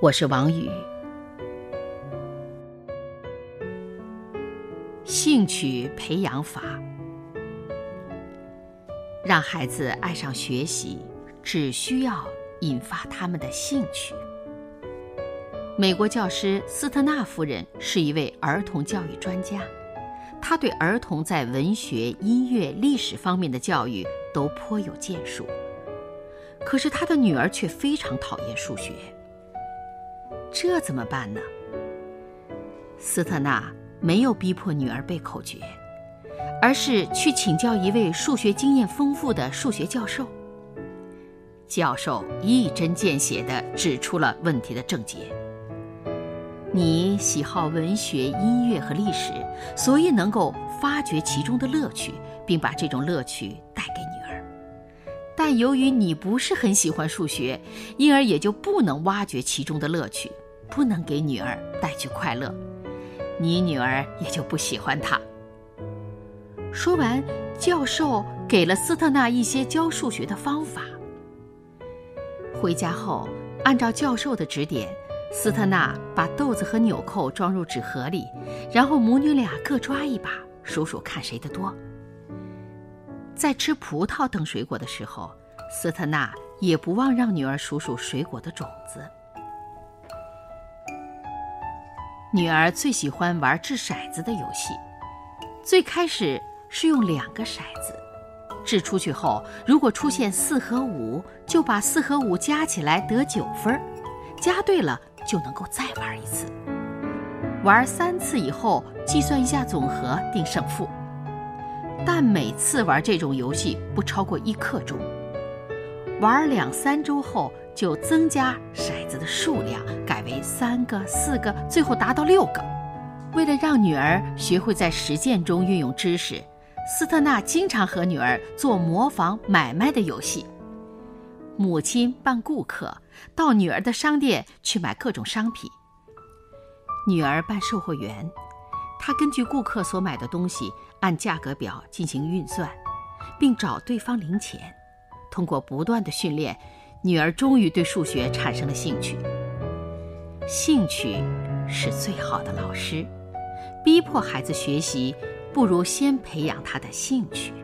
我是王宇。兴趣培养法，让孩子爱上学习，只需要引发他们的兴趣。美国教师斯特纳夫人是一位儿童教育专家，她对儿童在文学、音乐、历史方面的教育都颇有建树。可是她的女儿却非常讨厌数学，这怎么办呢？斯特纳没有逼迫女儿背口诀，而是去请教一位数学经验丰富的数学教授。教授一针见血地指出了问题的症结。你喜好文学、音乐和历史，所以能够发掘其中的乐趣，并把这种乐趣。但由于你不是很喜欢数学，因而也就不能挖掘其中的乐趣，不能给女儿带去快乐，你女儿也就不喜欢它。说完，教授给了斯特纳一些教数学的方法。回家后，按照教授的指点。斯特纳把豆子和纽扣装入纸盒里，然后母女俩各抓一把，数数看谁的多。在吃葡萄等水果的时候，斯特纳也不忘让女儿数数水果的种子。女儿最喜欢玩掷骰子的游戏，最开始是用两个骰子，掷出去后，如果出现四和五，就把四和五加起来得九分，加对了。就能够再玩一次，玩三次以后计算一下总和定胜负。但每次玩这种游戏不超过一刻钟。玩两三周后就增加骰子的数量，改为三个、四个，最后达到六个。为了让女儿学会在实践中运用知识，斯特纳经常和女儿做模仿买卖的游戏。母亲扮顾客，到女儿的商店去买各种商品。女儿扮售货员，他根据顾客所买的东西按价格表进行运算，并找对方零钱。通过不断的训练，女儿终于对数学产生了兴趣。兴趣是最好的老师，逼迫孩子学习，不如先培养他的兴趣。